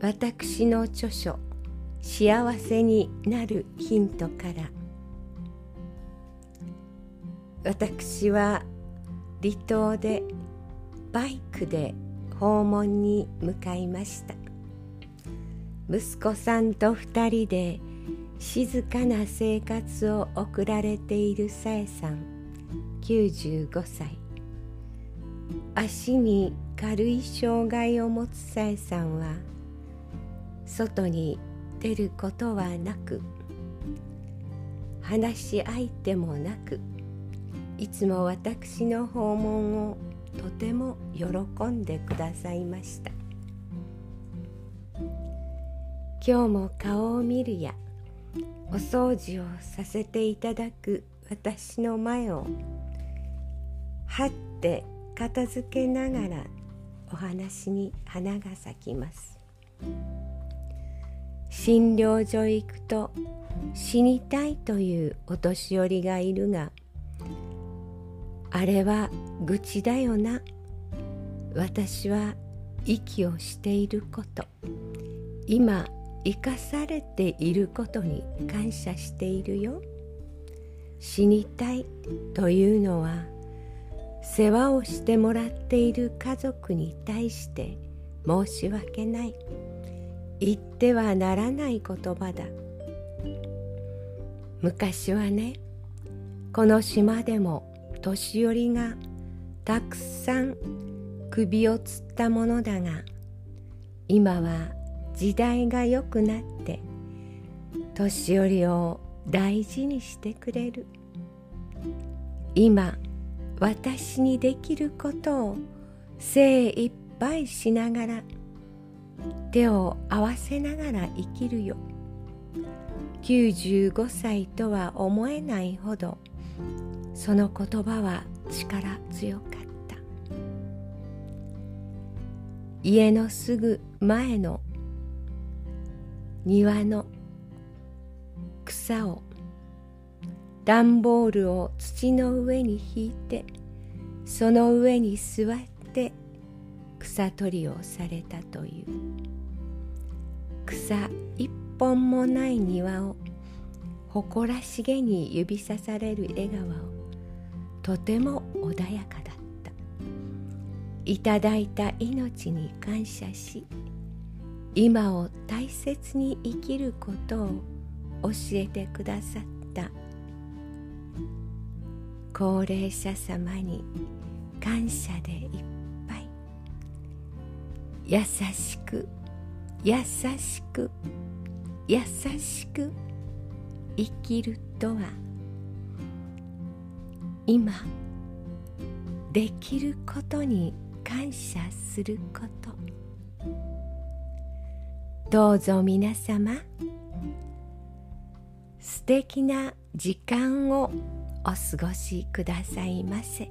私の著書「幸せになるヒント」から。私は離島でバイクで訪問に向かいました。息子さんと二人で静かな生活を送られているさえさん95歳。足に軽い障害を持つさえさんは外に出ることはなく話し相手もなくいつも私の訪問をとても喜んでくださいました。今日も顔を見るやお掃除をさせていただく私の前をはって片付けながらお話に花が咲きます。診療所へ行くと死にたいというお年寄りがいるがあれは愚痴だよな。私は息をしていること。今生かされていることに感謝しているよ。死にたいというのは世話をしてもらっている家族に対して申し訳ない。言ってはならない言葉だ。昔はねこの島でも年寄りがたくさん首をつったものだが今は時代が良くなって年寄りを大事にしてくれる。今私にできることを精一杯しながら手を合わせながら生きるよ。95歳とは思えないほどその言葉は力強かった。家のすぐ前の庭の草を段ボールを土の上に引いてその上に座って草取りをされたという。草一本もない庭を誇らしげに指さされる笑顔をとても穏やかだった。いただいた命に感謝し今を大切に生きることを教えてくださった。高齢者様に感謝でいっぱい。優しく優しく優しく生きるとは今できることに感謝すること。どうぞ皆様素敵な時間をお過ごしくださいませ。